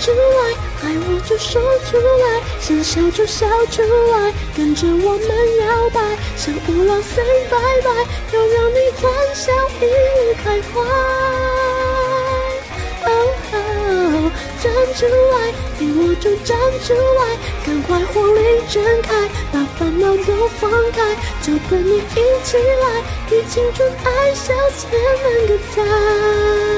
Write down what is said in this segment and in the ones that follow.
出来，爱我就说出来，想笑就笑出来，跟着我们摇摆，像五郎 say 拜拜，要让你欢笑一路开怀。站出来，你我就站出来，赶快火力全开，把烦恼都放开，就跟你一起来，给青春爱笑千万个彩。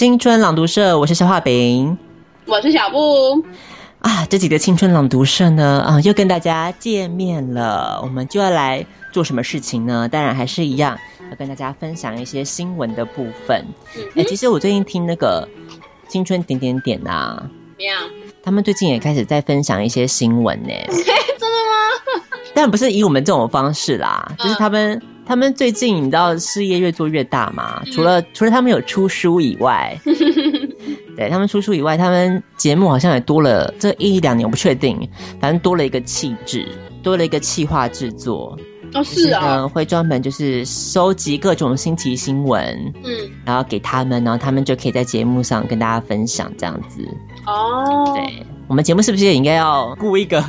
青春朗读社，我是肖化饼，我是小布啊。这几个青春朗读社呢，啊，又跟大家见面了。我们就要来做什么事情呢？当然还是一样，要跟大家分享一些新闻的部分。哎、嗯欸，其实我最近听那个青春点点点啊，怎么样？他们最近也开始在分享一些新闻呢。真的吗？当然不是以我们这种方式啦，就是他们。嗯他们最近你知道事业越做越大嘛？除了除了他们有出书以外，对他们出书以外，他们节目好像也多了这一两年，我不确定，反正多了一个气质，多了一个企划制作。哦，是啊，就是、会专门就是收集各种新奇新闻，嗯，然后给他们，然后他们就可以在节目上跟大家分享这样子。哦，对，我们节目是不是也应该要雇一个？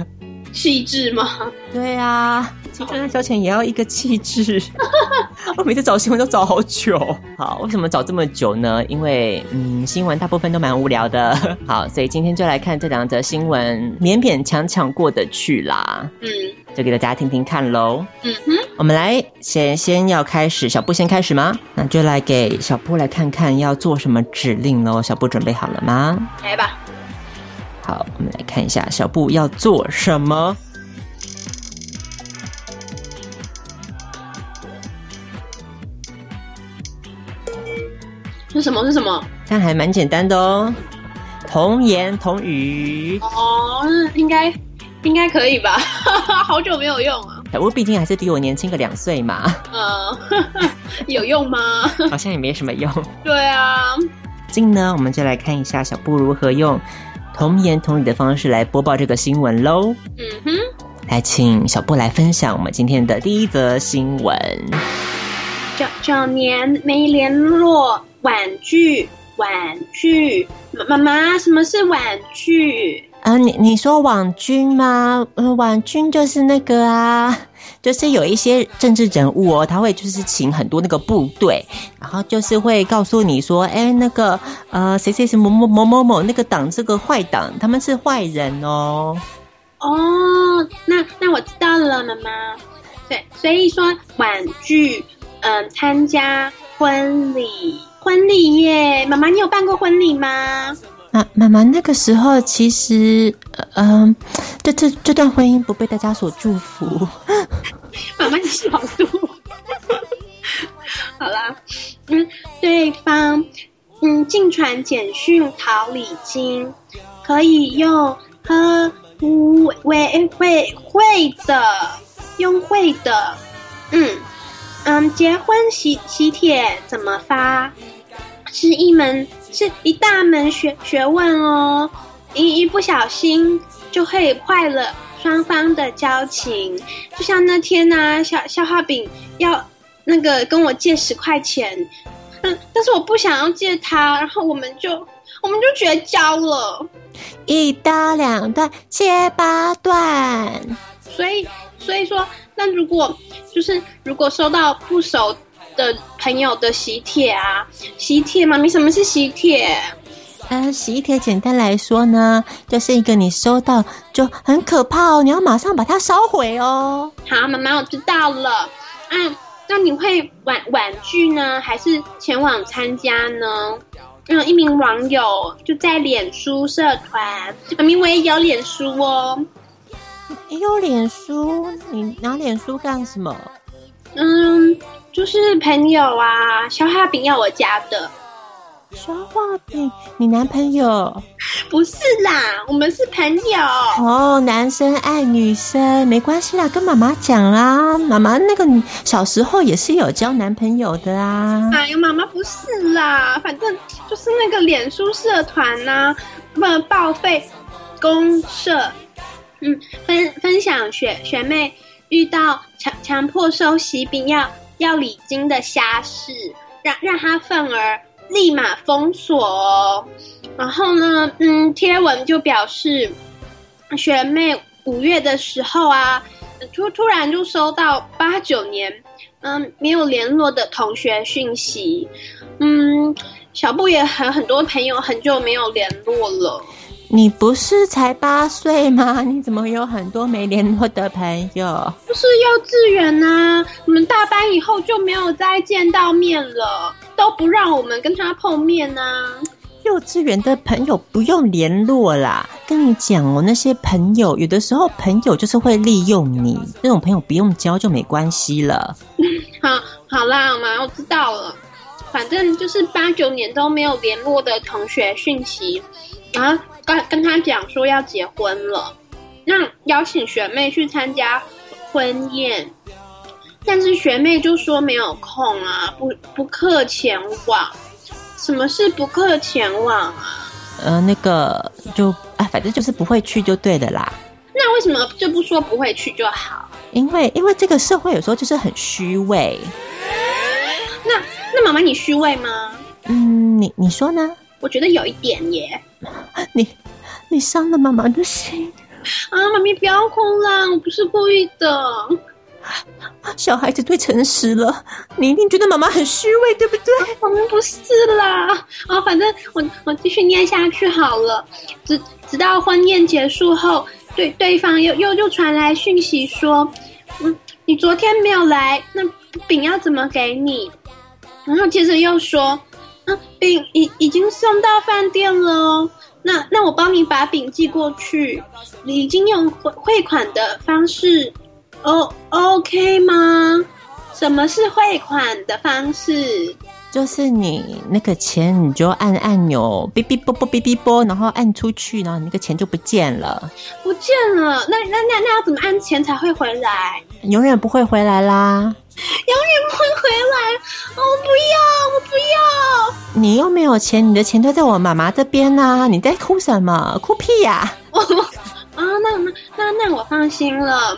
气质吗？对啊，青春爱消遣也要一个气质。我每次找新闻都找好久。好，为什么找这么久呢？因为嗯，新闻大部分都蛮无聊的。好，所以今天就来看这两则新闻，勉勉强强过得去啦。嗯，就给大家听听看喽。嗯哼，我们来先先要开始，小布先开始吗？那就来给小布来看看要做什么指令喽。小布准备好了吗？来吧。好，我们来看一下小布要做什么。是什么？是什么？这样还蛮简单的哦，童言童语。哦，应该应该可以吧？好久没有用啊。小布毕竟还是比我年轻个两岁嘛。嗯，有用吗？好像也没什么用。对啊。今呢，我们就来看一下小布如何用。童言童语的方式来播报这个新闻喽。嗯哼，来请小布来分享我们今天的第一则新闻。九九年没联络，婉拒，婉拒。妈妈，什么是婉拒？啊，你你说网军吗？呃，网军就是那个啊，就是有一些政治人物哦，他会就是请很多那个部队，然后就是会告诉你说，哎，那个呃，谁谁谁某某某某某那个党这个坏党，他们是坏人哦。哦，那那我知道了，妈妈。对，所以说婉拒，嗯、参加婚礼，婚礼耶，妈妈，你有办过婚礼吗？妈妈妈，那个时候其实，嗯、呃，这这这段婚姻不被大家所祝福。妈妈，你少说。好啦，嗯，对方，嗯，进传简讯讨礼金，可以用和会会会的，用会的，嗯嗯，结婚喜喜帖怎么发？是一门。是一大门学学问哦，一一不小心就会坏了双方的交情。就像那天呢、啊，小消化饼要那个跟我借十块钱，嗯但是我不想要借他，然后我们就我们就绝交了，一刀两断，切八段。所以所以说，那如果就是如果收到不熟。的朋友的喜帖啊，喜帖妈咪，什么是喜帖？呃，喜帖简单来说呢，就是一个你收到就很可怕哦，你要马上把它烧毁哦。好，妈妈，我知道了。嗯，那你会婉婉拒呢，还是前往参加呢？嗯，一名网友就在脸书社团，妈咪我也有脸书哦。你有脸书？你拿脸书干什么？嗯，就是朋友啊，消化饼要我加的。消化饼，你男朋友？不是啦，我们是朋友。哦，男生爱女生没关系啦，跟妈妈讲啦。妈妈那个小时候也是有交男朋友的啊。哎呀，妈妈不是啦，反正就是那个脸书社团呐、啊，不报废公社，嗯，分分享学学妹遇到强强迫收喜饼要要礼金的虾事，让让他愤而。立马封锁哦，然后呢，嗯，贴文就表示，学妹五月的时候啊，突突然就收到八九年，嗯，没有联络的同学讯息，嗯，小布也和很多朋友很久没有联络了。你不是才八岁吗？你怎么有很多没联络的朋友？不是幼稚园啊，我们大班以后就没有再见到面了，都不让我们跟他碰面啊。幼稚园的朋友不用联络啦，跟你讲哦，那些朋友有的时候朋友就是会利用你，那种朋友不用交就没关系了。好，好啦，妈，我知道了。反正就是八九年都没有联络的同学讯息，然后。跟跟他讲说要结婚了，那邀请学妹去参加婚宴，但是学妹就说没有空啊，不不客前往。什么是不客前往啊？呃，那个就啊，反正就是不会去就对的啦。那为什么就不说不会去就好？因为因为这个社会有时候就是很虚伪。那那妈妈你虚伪吗？嗯，你你说呢？我觉得有一点耶，你你伤了妈妈的心啊！妈咪不要哭啦，我不是故意的。小孩子最诚实了，你一定觉得妈妈很虚伪，对不对？我们不是啦，啊，反正我我继续念下去好了，直直到婚宴结束后，对对方又又又传来讯息说，嗯，你昨天没有来，那饼要怎么给你？然后接着又说。嗯，饼已已经送到饭店了哦。那那我帮你把饼寄过去。你已经用汇汇款的方式，O OK 吗？什么是汇款的方式？就是你那个钱，你就按按钮，哔哔啵啵哔哔啵，然后按出去，然后你那个钱就不见了。不见了？那那那那要怎么按钱才会回来？永远不会回来啦。永远不会回来！我不要，我不要！你又没有钱，你的钱都在我妈妈这边呢、啊。你在哭什么？哭屁呀、啊！哦，啊，那那那那我放心了。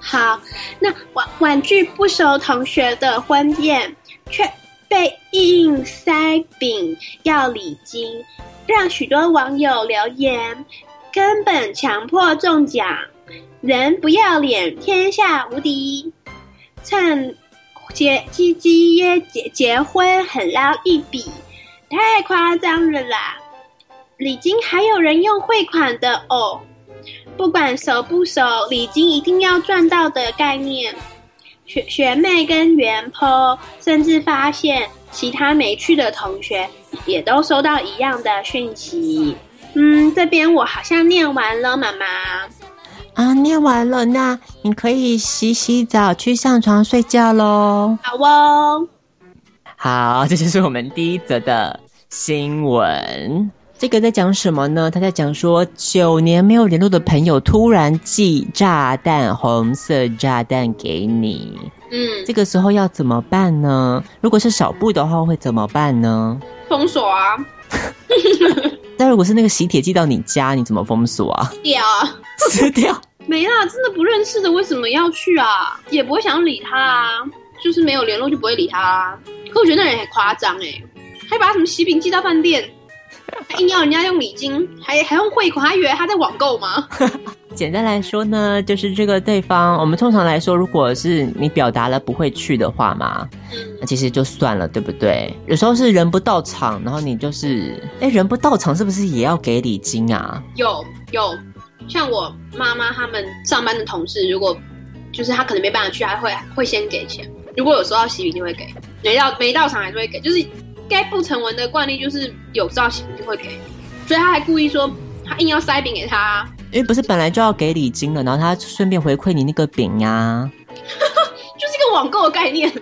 好，那婉婉拒不熟同学的婚宴，却被硬塞饼要礼金，让许多网友留言：根本强迫中奖，人不要脸，天下无敌。趁结鸡鸡约结结婚很捞一笔，太夸张了啦！礼金还有人用汇款的哦，不管熟不熟，礼金一定要赚到的概念。学学妹跟原 po 甚至发现其他没去的同学也都收到一样的讯息。嗯，这边我好像念完了，妈妈。啊，念完了，那你可以洗洗澡，去上床睡觉喽。好哦。好，这就是我们第一则的新闻。这个在讲什么呢？他在讲说，九年没有联络的朋友突然寄炸弹，红色炸弹给你。嗯，这个时候要怎么办呢？如果是小布的话，会怎么办呢？封锁啊。那如果是那个喜帖寄到你家，你怎么封锁啊？掉，撕掉。没啦，真的不认识的，为什么要去啊？也不会想理他啊，就是没有联络就不会理他啊。可我觉得那人很夸张哎，还把他什么喜饼寄到饭店，还硬要人家用礼金，还还用汇款，还以为他在网购吗？简单来说呢，就是这个对方，我们通常来说，如果是你表达了不会去的话嘛，那其实就算了，对不对？有时候是人不到场，然后你就是，哎，人不到场是不是也要给礼金啊？有有，像我妈妈他们上班的同事，如果就是他可能没办法去，还会会先给钱。如果有时候要喜饼，就会给；没到没到场还是会给。就是该不成文的惯例，就是有时候喜饼就会给。所以他还故意说他硬要塞饼给他。因为不是本来就要给礼金了，然后他顺便回馈你那个饼呀、啊，就是一个网购的概念。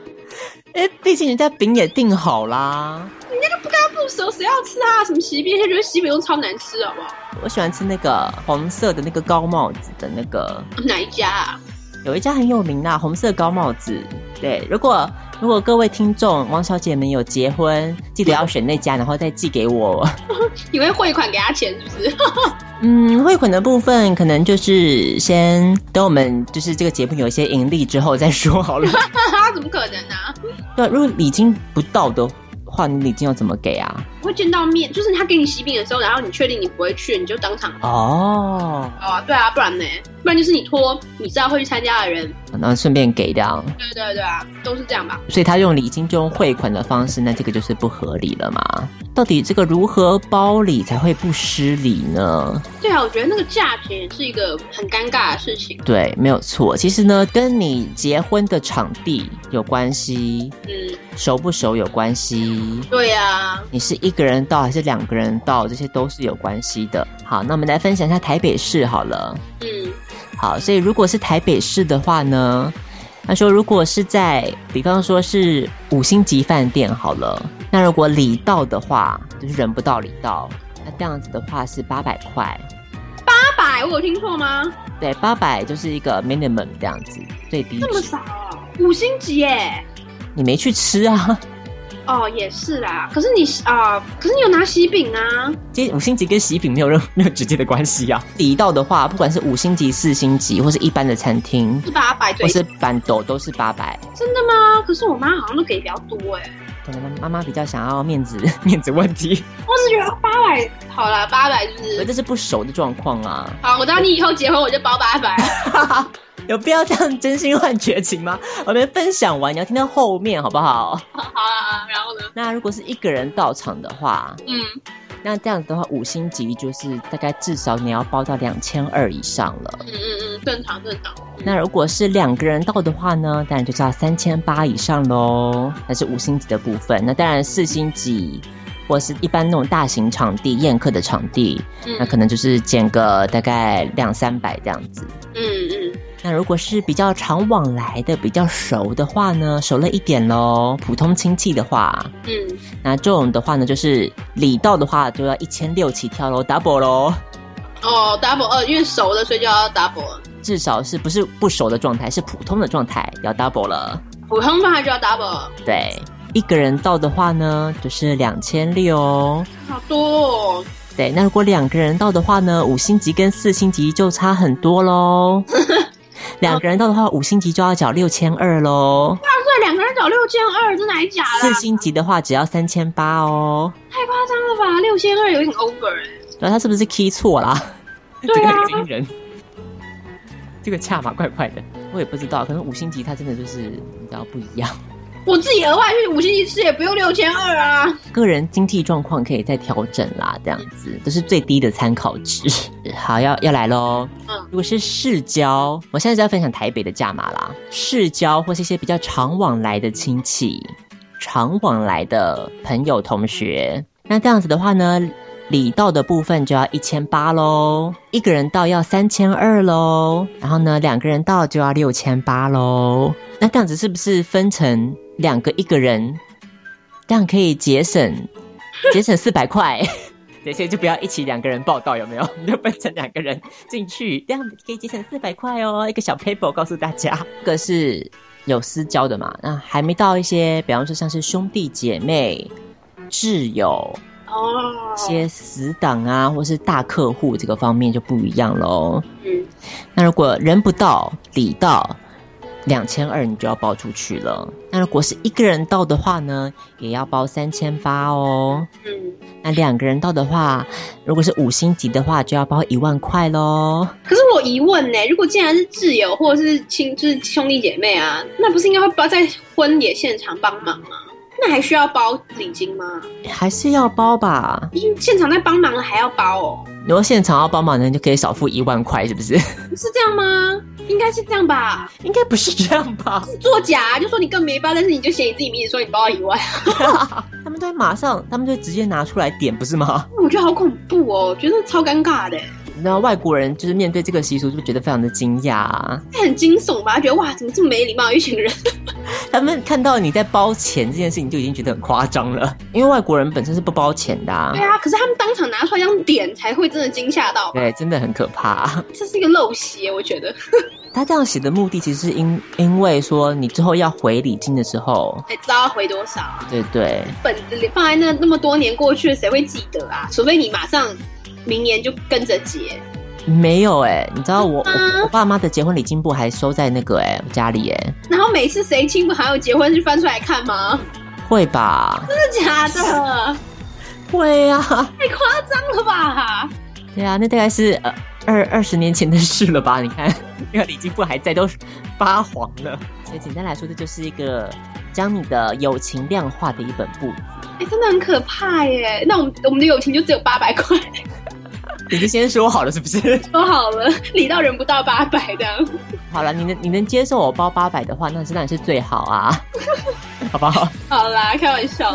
哎，毕竟人家饼也订好啦，你那个不干不熟，谁要吃啊？什么西饼？他觉得西饼都超难吃，好不好？我喜欢吃那个黄色的那个高帽子的那个，哪一家啊？有一家很有名的红色高帽子。对，如果如果各位听众王小姐们有结婚，记得要选那家，然后再寄给我。你会汇款给他钱是不是？嗯，汇款的部分可能就是先等我们就是这个节目有一些盈利之后再说好了。怎么可能呢、啊？对，如果礼金不到的话，你礼金要怎么给啊？会见到面，就是他给你喜饼的时候，然后你确定你不会去，你就当场哦。哦，对啊，不然呢？不然就是你托你知道会去参加的人，然后顺便给掉。对对对啊，都是这样吧。所以他用礼金就用汇款的方式，那这个就是不合理了嘛？到底这个如何包礼才会不失礼呢？对啊，我觉得那个价钱是一个很尴尬的事情。对，没有错。其实呢，跟你结婚的场地有关系，嗯，熟不熟有关系。对呀，你是一个人到还是两个人到，这些都是有关系的。好，那我们来分享一下台北市好了。嗯。好，所以如果是台北市的话呢，他说如果是在，比方说是五星级饭店好了，那如果礼到的话，就是人不到礼到，那这样子的话是八百块。八百，我有听错吗？对，八百就是一个 minimum 这样子，最低。这么少啊？五星级耶？你没去吃啊？哦，也是啦。可是你啊、呃，可是你有拿喜饼啊。其实五星级跟喜饼没有任没有直接的关系啊。礼到的话，不管是五星级、四星级，或是一般的餐厅，是八百，或是板斗都是八百。真的吗？可是我妈好像都给比较多哎。可能妈妈比较想要面子 面子问题。我是觉得八百好了，八百就是。这是不熟的状况啊。好，我当你以后结婚，我就包八百。有必要这样真心换绝情吗？我们分享完，你要听到后面好不好？好啊，然后呢？那如果是一个人到场的话，嗯，那这样子的话，五星级就是大概至少你要包到两千二以上了。嗯嗯嗯，正常正常。那如果是两个人到的话呢，当然就是要三千八以上喽。那是五星级的部分。那当然四星级或是一般那种大型场地宴客的场地，嗯，那可能就是减个大概两三百这样子。嗯嗯。那如果是比较常往来的、比较熟的话呢，熟了一点喽。普通亲戚的话，嗯，那这种的话呢，就是礼到的话就要一千六起跳喽，double 喽。哦，double 二，因为熟的所以就要 double。至少是不是不熟的状态，是普通的状态要 double 了。普通状态就要 double。对，一个人到的话呢，就是两千六。好多哦。对，那如果两个人到的话呢，五星级跟四星级就差很多喽。两个人到的话，五星级就要缴六千二喽。哇塞，两个人缴六千二，真的还假的？四星级的话只要三千八哦。太夸张了吧，六千二有点 over 哎。那他是不是 key 错啦？对啊，这个惊人，这个价码怪怪的，我也不知道，可能五星级它真的就是你知道不一样。我自己额外去五星级吃也不用六千二啊。个人经济状况可以再调整啦，这样子这是最低的参考值。好，要要来喽。嗯，如果是市郊，我现在就要分享台北的价码啦。市郊或是一些比较常往来的亲戚、常往来的朋友、同学，那这样子的话呢，礼到的部分就要一千八喽，一个人到要三千二喽，然后呢，两个人到就要六千八喽。那这样子是不是分成？两个一个人，这样可以节省 节省四百块，对，所以就不要一起两个人报道，有没有？你 就分成两个人进去，这样可以节省四百块哦。一个小 paper 告诉大家，这个是有私交的嘛？那还没到一些，比方说像是兄弟姐妹、挚友哦，一些死党啊，或是大客户，这个方面就不一样喽。嗯，那如果人不到，礼到。两千二你就要包出去了。那如果是一个人到的话呢，也要包三千八哦。嗯，那两个人到的话，如果是五星级的话，就要包一万块喽。可是我疑问呢，如果既然是挚友或者是亲，就是兄弟姐妹啊，那不是应该会包在婚礼现场帮忙吗？那还需要包礼金吗？还是要包吧？因现场在帮忙了，还要包哦。如果现场要帮忙的，就可以少付一万块，是不是？是这样吗？应该是这样吧？应该不是这样吧？是作假，就说你更没包，但是你就写你自己名字，说你包了一万。他们都会马上，他们就直接拿出来点，不是吗？我觉得好恐怖哦，我觉得超尴尬的。然后外国人就是面对这个习俗，就觉得非常的惊讶啊，很惊悚吧？觉得哇，怎么这么没礼貌一群人？他们看到你在包钱这件事情，就已经觉得很夸张了。因为外国人本身是不包钱的啊。对啊，可是他们当场拿出来这样点，才会真的惊吓到。对，真的很可怕。这是一个陋习，我觉得。他这样写的目的，其实是因因为说你之后要回礼金的时候，才知道要回多少。对对。本子里放在那那么多年过去了，谁会记得啊？除非你马上。明年就跟着结，没有哎、欸，你知道我、啊、我，我爸妈的结婚礼金簿还收在那个哎、欸、家里哎、欸，然后每次谁亲朋好友结婚就翻出来看吗？会吧？真的假的？会啊，太夸张了吧？对啊，那大概是呃二二十年前的事了吧？你看 那个礼金簿还在，都发黄了。所以简单来说，这就是一个将你的友情量化的一本簿子。哎、欸，真的很可怕耶！那我们我们的友情就只有八百块。你是先说好了，是不是？说好了，礼到人不到八百的。好了，你能你能接受我包八百的话，那当然是最好啊，好不好？好啦，开玩笑。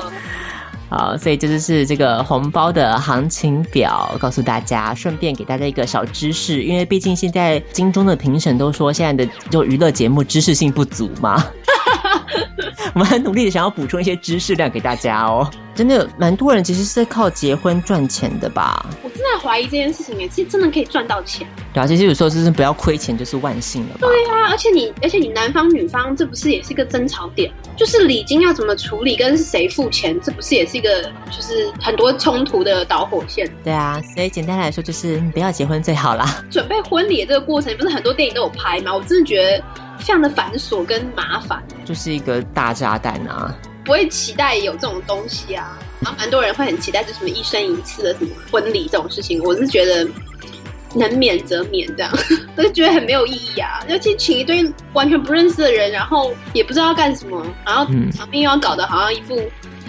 好，所以这就是这个红包的行情表，告诉大家，顺便给大家一个小知识，因为毕竟现在金钟的评审都说现在的就娱乐节目知识性不足嘛。我们很努力的想要补充一些知识量给大家哦，真的蛮多人其实是在靠结婚赚钱的吧？我真的怀疑这件事情耶，其实真的可以赚到钱。对啊，其实有时候就是不要亏钱就是万幸了吧？对啊，而且你而且你男方女方这不是也是一个争吵点？就是礼金要怎么处理，跟是谁付钱，这不是也是一个就是很多冲突的导火线？对啊，所以简单来说就是你不要结婚最好啦。准备婚礼的这个过程，不是很多电影都有拍吗？我真的觉得。非常的繁琐跟麻烦，就是一个大炸弹啊！不会期待有这种东西啊，然后蛮多人会很期待就什么一生一次的什么婚礼这种事情，我是觉得能免则免这样，我就觉得很没有意义啊！尤其请一堆完全不认识的人，然后也不知道要干什么，然后场面又要搞得好像一副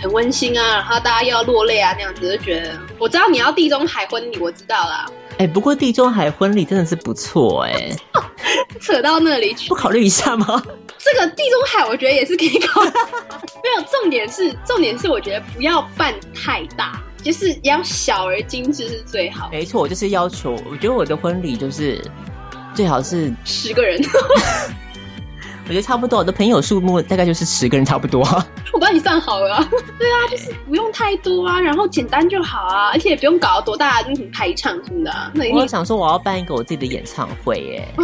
很温馨啊，然后大家又要落泪啊那样子，就觉得我知道你要地中海婚礼，我知道啦。哎、欸，不过地中海婚礼真的是不错哎、欸，扯到那里去，不考虑一下吗？这个地中海我觉得也是可以考虑，没有重点是重点是我觉得不要办太大，就是要小而精致是最好。没错，我就是要求，我觉得我的婚礼就是最好是十个人。我觉得差不多，我的朋友数目大概就是十个人差不多。我帮你算好了。对啊，就是不用太多啊，然后简单就好啊，而且也不用搞多大的那种排场什么的、啊。那我想说，我要办一个我自己的演唱会耶，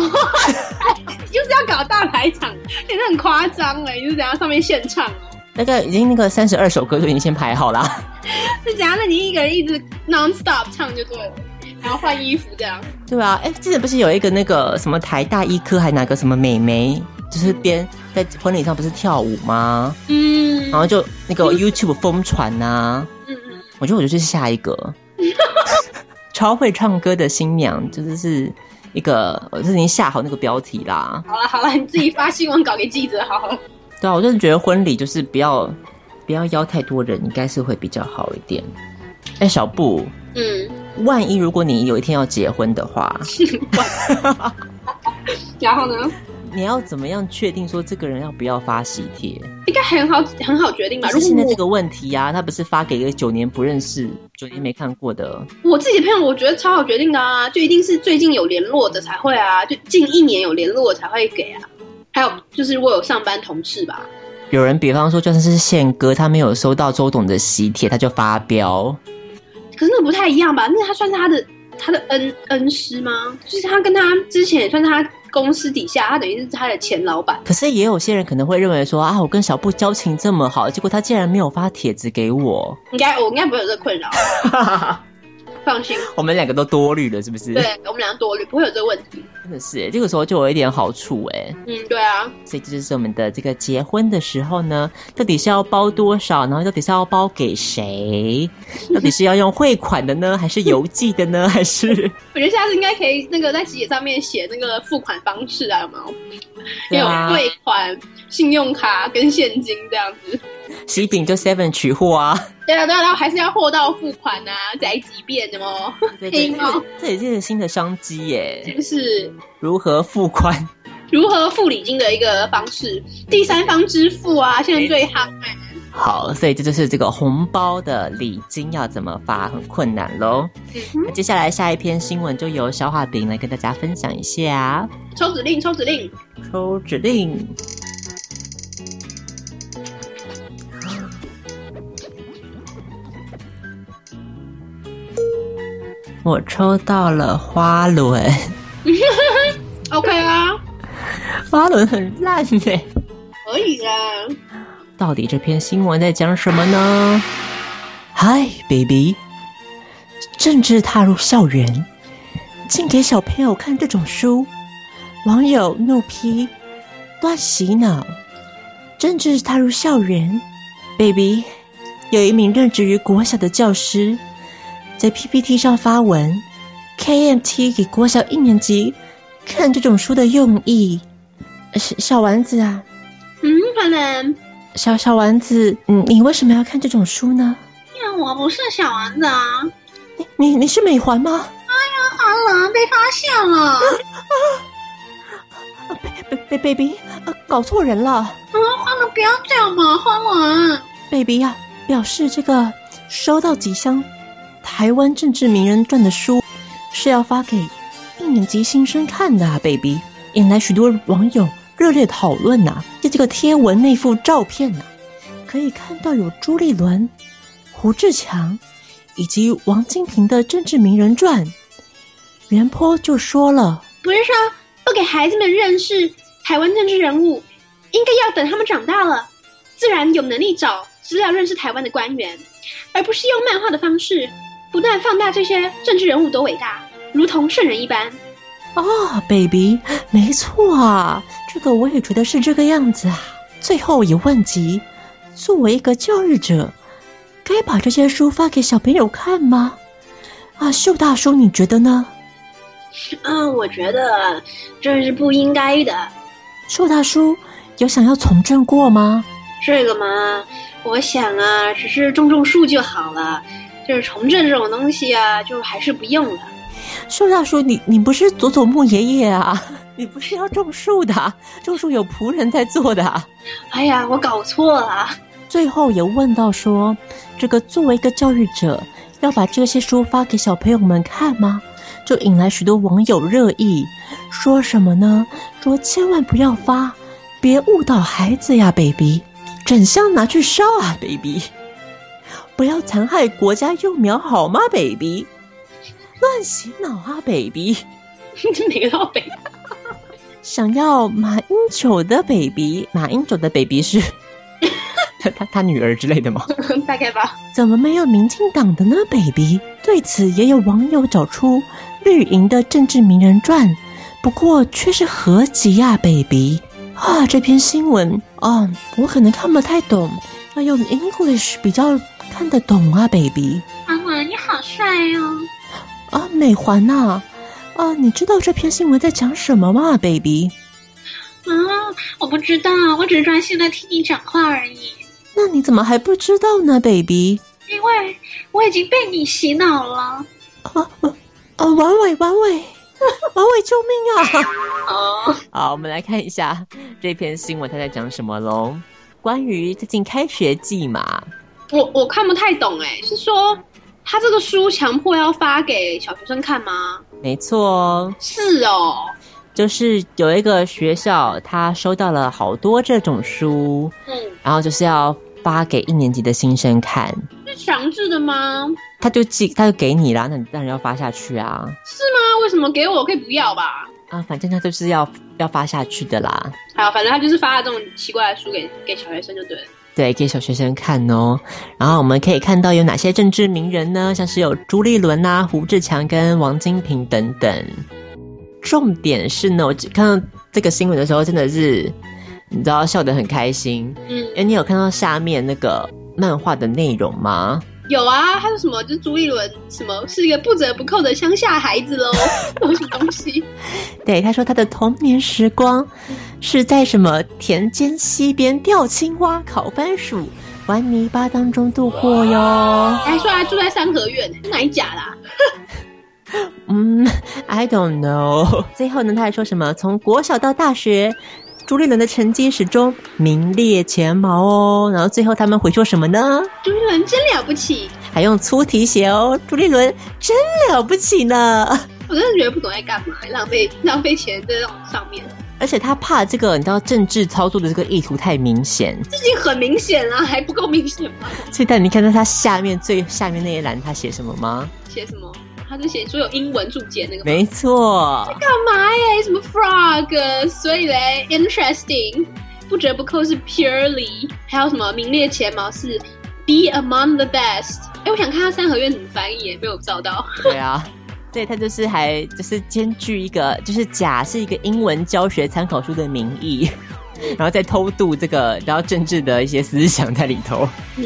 就是要搞大排场，真的很夸张哎，就是等下上面现唱哦。大概已经那个三十二首歌就已经先排好了。是怎样？那你一个人一直 non stop 唱就对了，然后换衣服这样。对啊，哎，之前不是有一个那个什么台大医科还哪个什么美眉？就是边在婚礼上不是跳舞吗？嗯，然后就那个 YouTube 疯传呐、啊。嗯嗯，我觉得我就去下一个 超会唱歌的新娘，就是是一个，我是已经下好那个标题啦。好了好了，你自己发新闻稿给记者好了。对啊，我真的觉得婚礼就是不要不要邀太多人，应该是会比较好一点。哎，小布，嗯，万一如果你有一天要结婚的话 然后呢？你要怎么样确定说这个人要不要发喜帖？应该很好很好决定吧？如果现在这个问题呀、啊，他不是发给一个九年不认识、九年没看过的。我自己的朋友，我觉得超好决定的啊，就一定是最近有联络的才会啊，就近一年有联络才会给啊。还有就是如果有上班同事吧，有人比方说就算是宪哥，他没有收到周董的喜帖，他就发飙。可是那不太一样吧？那他算是他的他的恩恩师吗？就是他跟他之前也算是他。公司底下，他等于是他的前老板。可是也有些人可能会认为说啊，我跟小布交情这么好，结果他竟然没有发帖子给我。应该我应该不会有这个困扰，放心。我们两个都多虑了，是不是？对，我们两个多虑，不会有这个问题。真的是，这个时候就有一点好处哎。嗯，对啊。所以这就是我们的这个结婚的时候呢，到底是要包多少？然后到底是要包给谁？到底是要用汇款的呢，还是邮寄的呢？还是？我觉得下次应该可以那个在喜帖上面写那个付款方式啊，有没有？有汇款、信用卡跟现金这样子。喜饼就 seven 取货啊。对啊，对啊，然后还是要货到付款啊，宅急便的哦？对对对，这也是新的商机耶，是不是？如何付款？如何付礼金的一个方式，第三方支付啊，现在最夯哎。好，所以这就是这个红包的礼金要怎么发，很困难喽。嗯，那接下来下一篇新闻就由消化饼来跟大家分享一下。抽指令，抽指令，抽指令。我抽到了花轮，OK 啊，花轮很烂耶，可以啦。到底这篇新闻在讲什么呢？Hi baby，政治踏入校园，竟给小朋友看这种书，网友怒批乱洗脑。政治踏入校园，baby，有一名任职于国小的教师。在 PPT 上发文，KMT 给国小一年级看这种书的用意。小小丸子啊，嗯，可能小小丸子，嗯，你为什么要看这种书呢？因为我不是小丸子啊，你你，你是美环吗？哎呀，花轮被发现了，啊啊，baby baby，啊，搞错人了，啊，花轮不要这样嘛，花轮，baby 呀，啊，表示这个收到几箱。台湾政治名人传的书是要发给一年级新生看的啊，baby，引来许多网友热烈讨论呐。在这个贴文那幅照片呐，可以看到有朱立伦、胡志强以及王金平的政治名人传。袁坡就说了，不是说不给孩子们认识台湾政治人物，应该要等他们长大了，自然有能力找资料认识台湾的官员，而不是用漫画的方式。不断放大这些政治人物多伟大，如同圣人一般。啊、oh，baby，没错啊，这个我也觉得是这个样子啊。最后也问及，作为一个教育者，该把这些书发给小朋友看吗？啊，秀大叔，你觉得呢？嗯，我觉得这是不应该的。秀大叔有想要从政过吗？这个嘛，我想啊，只是种种树就好了。就是从政这种东西啊，就还是不用了。树大叔，你你不是佐佐木爷爷啊？你不是要种树的？种树有仆人在做的。哎呀，我搞错了。最后也问到说，这个作为一个教育者，要把这些书发给小朋友们看吗？就引来许多网友热议，说什么呢？说千万不要发，别误导孩子呀，baby。整箱拿去烧啊，baby。不要残害国家幼苗好吗，baby？乱洗脑啊，baby！哪个 baby？想要马英九的 baby？马英九的 baby 是 他他他女儿之类的吗？大概吧。怎么没有民进党的呢，baby？对此也有网友找出绿营的政治名人传，不过却是合集呀，baby！啊，这篇新闻啊，我可能看不太懂，要用 English 比较。看得懂啊，baby！妈妈，你好帅哦！啊，美环呐、啊！啊，你知道这篇新闻在讲什么吗，baby？啊，我不知道，我只是专心的听你讲话而已。那你怎么还不知道呢，baby？因为我已经被你洗脑了。啊啊啊！王伟，王伟，王伟，救命啊！哦，好，我们来看一下这篇新闻，它在讲什么喽？关于最近开学季嘛。我我看不太懂哎，是说他这个书强迫要发给小学生看吗？没错，是哦，就是有一个学校，他收到了好多这种书，嗯，然后就是要发给一年级的新生看，是强制的吗？他就寄，他就给你啦，那你当然要发下去啊？是吗？为什么给我可以不要吧？啊，反正他就是要要发下去的啦。好，反正他就是发了这种奇怪的书给给小学生就对了。对，给小学生看哦。然后我们可以看到有哪些政治名人呢？像是有朱立伦呐、啊、胡志强跟王金平等等。重点是呢，我只看到这个新闻的时候，真的是你知道笑得很开心。嗯，哎，你有看到下面那个漫画的内容吗？有啊，他说什么？就是朱一伦什么是一个不折不扣的乡下孩子喽？什么东西？对，他说他的童年时光是在什么田间溪边钓青蛙、烤番薯、玩泥巴当中度过哟。还说他住在三合院，是哪一家啦？嗯，I don't know。最后呢，他还说什么？从国小到大学。朱立伦的成绩始终名列前茅哦，然后最后他们会说什么呢？朱立伦真了不起，还用粗体写哦，朱立伦真了不起呢。我真的觉得不懂在干嘛，浪费 浪费钱在这种上面。而且他怕这个，你知道政治操作的这个意图太明显，这已经很明显了，还不够明显吗？所以，但你看到他下面最下面那一栏，他写什么吗？写什么？他就写说有英文注解那个，没错。干嘛耶？什么 frog？所以嘞，interesting，不折不扣是 purely，还有什么名列前茅是 be among the best。哎，我想看他三合院怎么翻译，没有找到。对啊，对他就是还就是兼具一个就是甲是一个英文教学参考书的名义，然后再偷渡这个然后政治的一些思想在里头。嗯，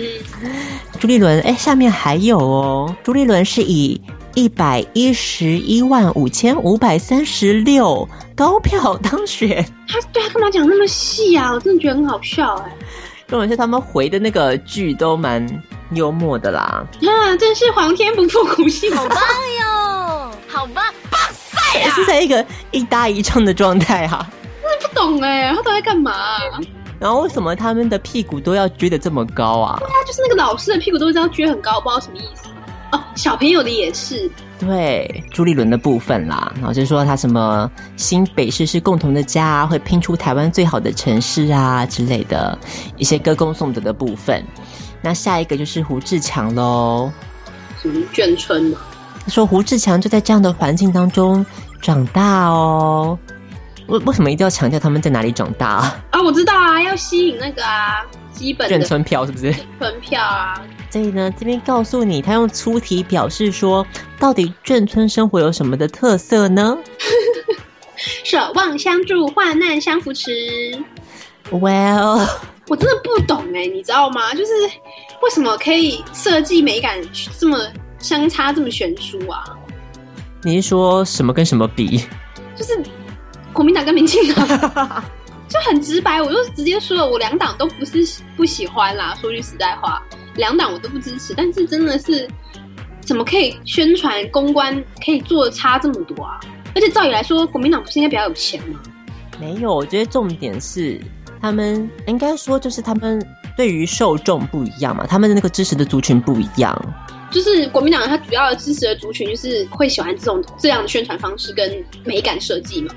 朱立伦，哎，下面还有哦，朱立伦是以。一百一十一万五千五百三十六高票 当选，他对他干嘛讲那么细啊？我真的觉得很好笑哎。重点是他们回的那个剧都蛮幽默的啦。啊，真是皇天不负苦心，好棒哟！好棒，棒赛啊！是在一个一搭一唱的状态哈。不懂哎，他都在干嘛啊？然后为什么他们的屁股都要撅得这么高啊？对啊，就是那个老师的屁股都是要撅很高，不知道什么意思。哦，小朋友的也是。对，朱立伦的部分啦，然后就是说他什么新北市是共同的家，会拼出台湾最好的城市啊之类的一些歌功颂德的部分。那下一个就是胡志强喽，什么眷村嘛？他说胡志强就在这样的环境当中长大哦。为为什么一定要强调他们在哪里长大啊？啊，我知道啊，要吸引那个啊。基本的眷村票是不是？村票啊！所以呢，这边告诉你，他用粗体表示说，到底眷村生活有什么的特色呢？守望相助，患难相扶持。Well，我真的不懂哎，你知道吗？就是为什么可以设计美感这么相差这么悬殊啊？你是说什么跟什么比？就是国民党跟民进党。就很直白，我就直接说了，我两党都不是不喜欢啦。说句实在话，两党我都不支持。但是真的是，怎么可以宣传公关可以做的差这么多啊？而且照理来说，国民党不是应该比较有钱吗？没有，我觉得重点是他们应该说就是他们对于受众不一样嘛，他们的那个支持的族群不一样。就是国民党他主要的支持的族群就是会喜欢这种这样的宣传方式跟美感设计嘛。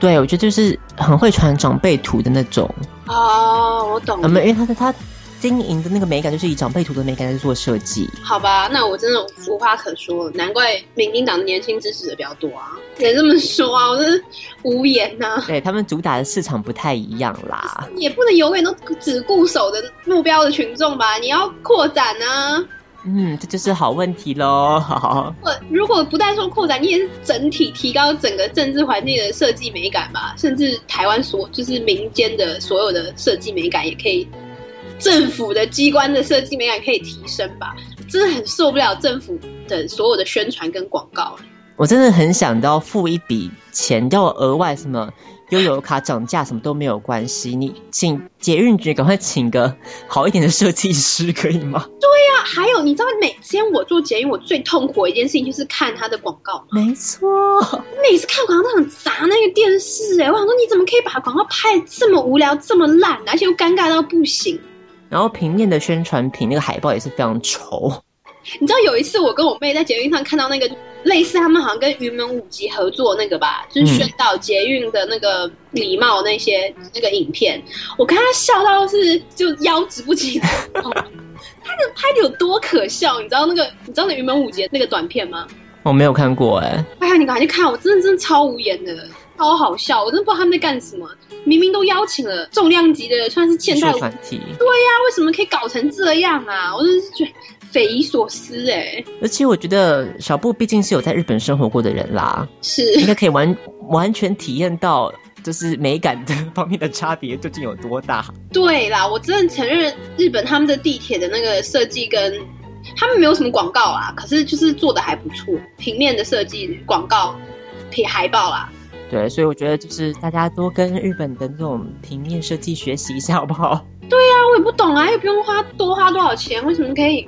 对，我觉得就是很会传长辈图的那种哦，我懂了。没，因为他的他经营的那个美感，就是以长辈图的美感在做设计。好吧，那我真的无话可说，难怪民进党的年轻支持者比较多啊！只能这么说啊，我真是无言呐、啊。对，他们主打的市场不太一样啦，也不能永远都只固守的目标的群众吧？你要扩展啊！嗯，这就是好问题喽。好，如果不但说扩展，你也是整体提高整个政治环境的设计美感吧，甚至台湾所就是民间的所有的设计美感也可以，政府的机关的设计美感可以提升吧。真的很受不了政府的所有的宣传跟广告。我真的很想到付一笔钱，要额外什么。悠游卡涨价什么都没有关系，你请捷运局赶快请个好一点的设计师可以吗？对呀、啊，还有你知道每天我做捷运，我最痛苦的一件事情就是看他的广告。没错，每次看广告都很砸那个电视，哎，我想说你怎么可以把广告拍这么无聊、这么烂，而且又尴尬到不行。然后平面的宣传品那个海报也是非常丑。你知道有一次我跟我妹在捷运上看到那个类似他们好像跟云门舞集合作那个吧，就是宣导捷运的那个礼貌那些那个影片，我看她笑到是就腰直不起来，他的拍的有多可笑？你知道那个你知道那云门舞集那个短片吗？我没有看过哎、欸。哎呀，你赶快去看，我真的真的超无言的，超好笑，我真的不知道他们在干什么。明明都邀请了重量级的，算是现代舞团体，对呀、啊，为什么可以搞成这样啊？我真的是觉得。匪夷所思哎。而且我觉得小布毕竟是有在日本生活过的人啦，是应该可以完完全体验到，就是美感的方面的差别究竟有多大。对啦，我真的承认日本他们的地铁的那个设计跟他们没有什么广告啦，可是就是做的还不错，平面的设计、广告、撇海报啦。对，所以我觉得就是大家多跟日本的那种平面设计学习一下，好不好？对呀、啊，我也不懂啊，又不用花多花多少钱，为什么可以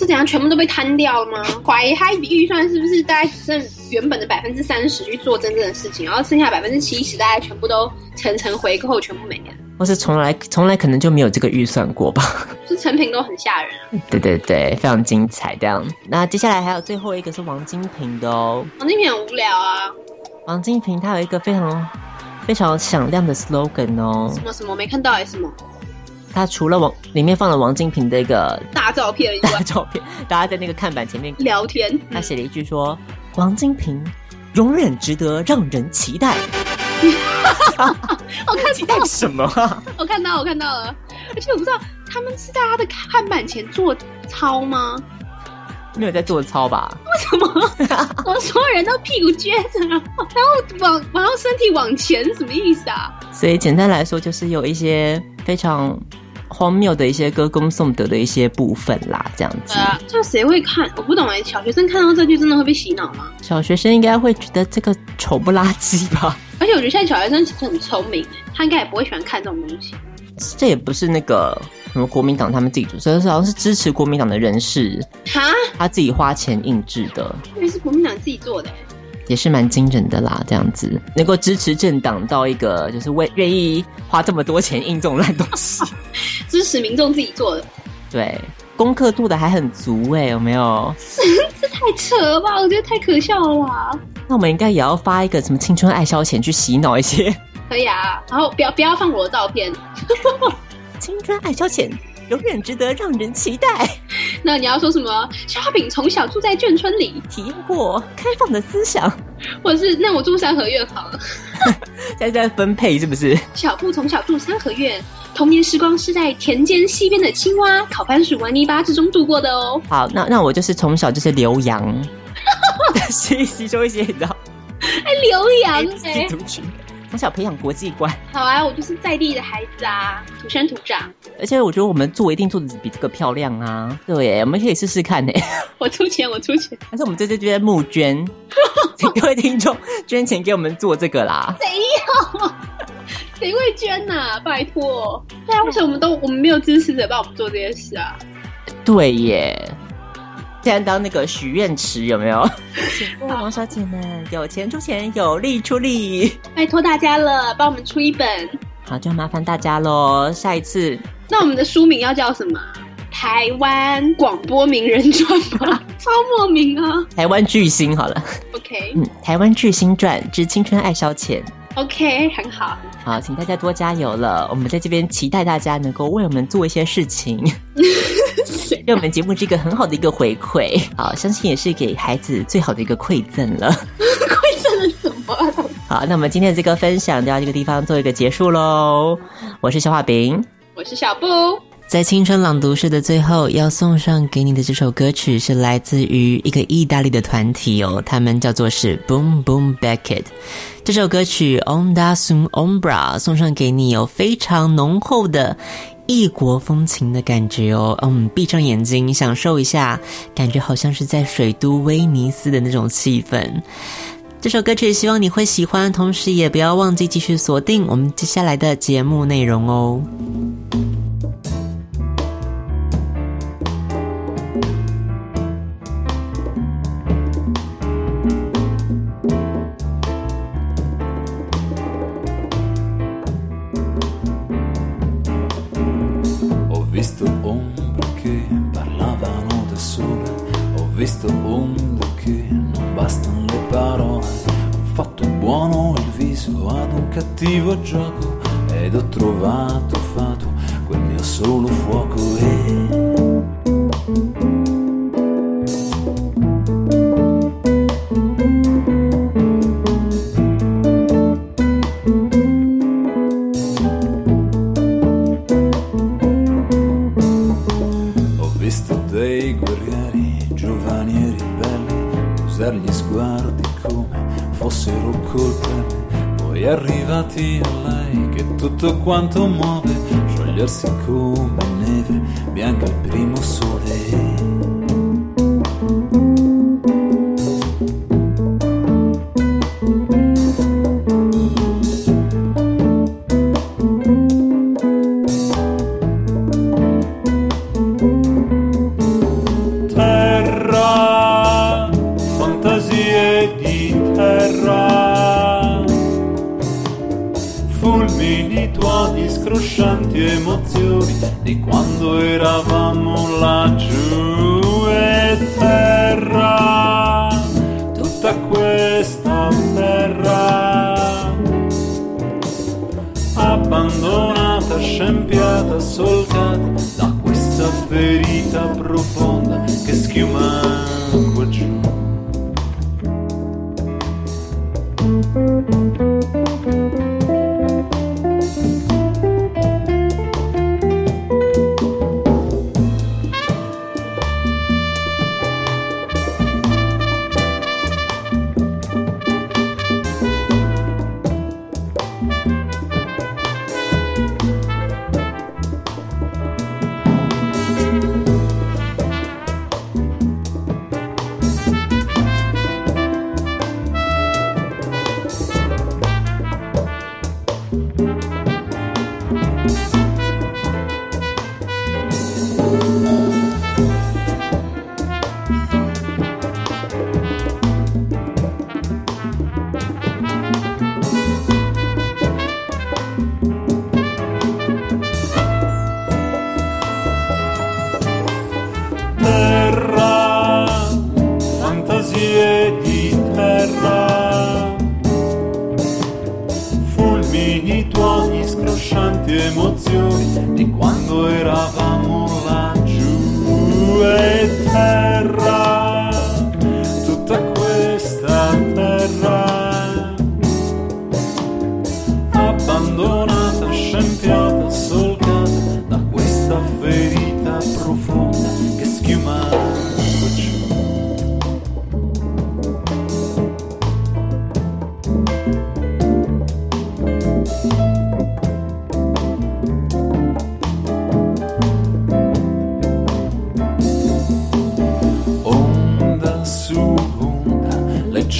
是怎样全部都被摊掉了吗？怀疑他预算是不是大概只剩原本的百分之三十去做真正的事情，然后剩下百分之七十大概全部都层层回扣，全部没了？或是从来从来可能就没有这个预算过吧？是成品都很吓人、啊。对对对，非常精彩这样。那接下来还有最后一个是王金平的哦，王金平很无聊啊。王金平他有一个非常非常响亮的 slogan 哦，什么什么没看到还是什么？他除了王里面放了王金平的一个大照片，大照片，大家在那个看板前面聊天，他写了一句说：“嗯、王金平永远值得让人期待。”我看期待什么、啊？我看到，我看到了，而且我不知道他们是在他的看板前做操吗？没有在做操吧？为什么？我所有人都屁股撅着，然后往然后身体往前，什么意思啊？所以简单来说，就是有一些非常荒谬的一些歌功颂德的一些部分啦，这样子。啊，这谁会看？我不懂哎，小学生看到这句真的会被洗脑吗？小学生应该会觉得这个丑不拉几吧？而且我觉得现在小学生其实很聪明，他应该也不会喜欢看这种东西。这也不是那个。什么国民党他们自己组，所以好像是支持国民党的人士，哈，他自己花钱印制的，因为是国民党自己做的，也是蛮惊人的啦。这样子能够支持政党到一个就是为愿意花这么多钱印这种烂东西，支持民众自己做的，对，功课做的还很足哎，有没有？这太扯了吧？我觉得太可笑了吧？那我们应该也要发一个什么青春爱消遣去洗脑一些，可以啊。然后不要不要放我的照片。青春爱消遣，永远值得让人期待。那你要说什么？肖饼从小住在眷村里，体验过开放的思想，或者是那我住三合院好了。现在在分配是不是？小布从小住三合院，童年时光是在田间溪边的青蛙、烤番薯、玩泥巴之中度过的哦。好，那那我就是从小就是留洋，吸吸收一些，你知道？还留洋哎。从小培养国际观，好啊！我就是在地的孩子啊，土生土长。而且我觉得我们做一定做的比这个漂亮啊！对耶，我们可以试试看呢。我出钱，我出钱。但是我们这次就在募捐，请各位听众捐钱给我们做这个啦。谁要？谁会捐呐、啊？拜托！对啊，为什么我们都我们没有支持者帮我们做这些事啊？对耶。现在当那个许愿池有没有？王小姐们有钱出钱，有力出力，拜托大家了，帮我们出一本。好，就麻烦大家喽。下一次，那我们的书名要叫什么？台湾广播名人传吧，超莫名啊！台湾巨星好了。OK，嗯，台湾巨星传之青春爱消遣。OK，很好。好，请大家多加油了。我们在这边期待大家能够为我们做一些事情。给我们节目是一个很好的一个回馈，好，相信也是给孩子最好的一个馈赠了。馈赠了什么？好，那我们今天的这个分享就到这个地方做一个结束喽。我是小画饼，我是小布。在青春朗读室的最后，要送上给你的这首歌曲是来自于一个意大利的团体哦，他们叫做是 Boom Boom Beckett。这首歌曲 Onda Sun Ombra 送上给你，有非常浓厚的。异国风情的感觉哦，嗯，闭上眼睛享受一下，感觉好像是在水都威尼斯的那种气氛。这首歌曲希望你会喜欢，同时也不要忘记继续锁定我们接下来的节目内容哦。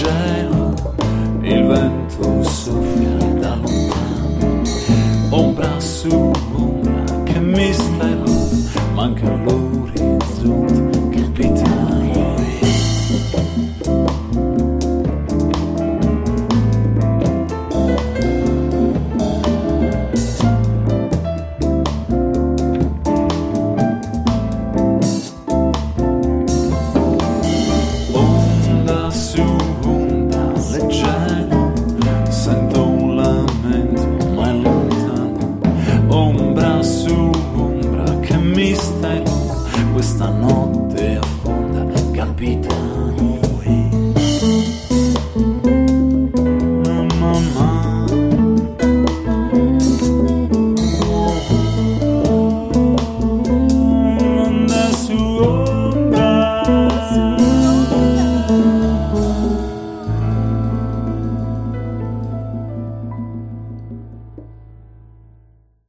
J'ai.